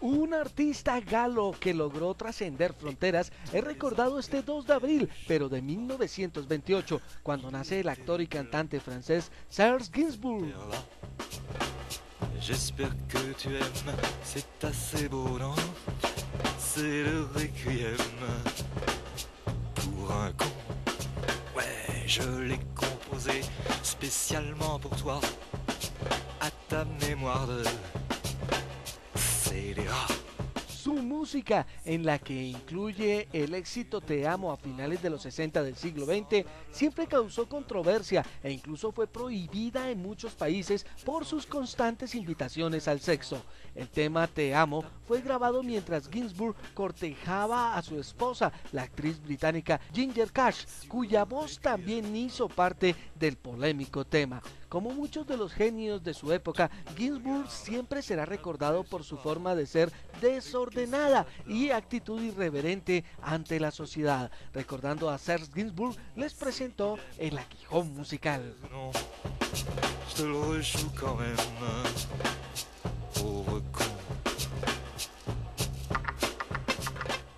Un artista galo que logró trascender fronteras es recordado este 2 de abril, pero de 1928, cuando nace el actor y cantante francés Serge Gainsbourg. J'espère que tu c'est assez beau, C'est le requiem pour un con. Ouais, je spécialement pour toi, à ta mémoire de scélérat. Su música, en la que incluye el éxito Te amo a finales de los 60 del siglo XX, siempre causó controversia e incluso fue prohibida en muchos países por sus constantes invitaciones al sexo. El tema Te amo fue grabado mientras Ginsburg cortejaba a su esposa, la actriz británica Ginger Cash, cuya voz también hizo parte del polémico tema. Como muchos de los genios de su época, Ginsburg siempre será recordado por su forma de ser desordenada y actitud irreverente ante la sociedad. Recordando a Serge Ginsburg, les presentó el aguijón musical.